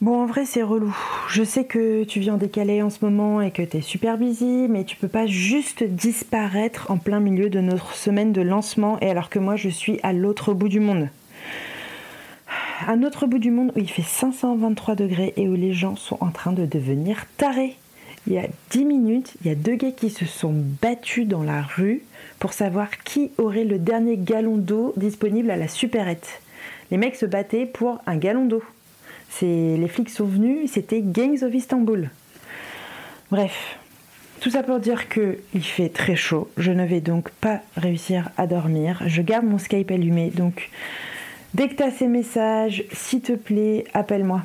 Bon, en vrai, c'est relou. Je sais que tu viens décaler en ce moment et que t'es super busy, mais tu peux pas juste disparaître en plein milieu de notre semaine de lancement et alors que moi je suis à l'autre bout du monde. Un autre bout du monde où il fait 523 degrés et où les gens sont en train de devenir tarés. Il y a 10 minutes, il y a deux gars qui se sont battus dans la rue pour savoir qui aurait le dernier gallon d'eau disponible à la supérette. Les mecs se battaient pour un gallon d'eau. Les flics sont venus, c'était Gangs of Istanbul. Bref, tout ça pour dire que il fait très chaud. Je ne vais donc pas réussir à dormir. Je garde mon Skype allumé. Donc, dès que tu as ces messages, s'il te plaît, appelle-moi.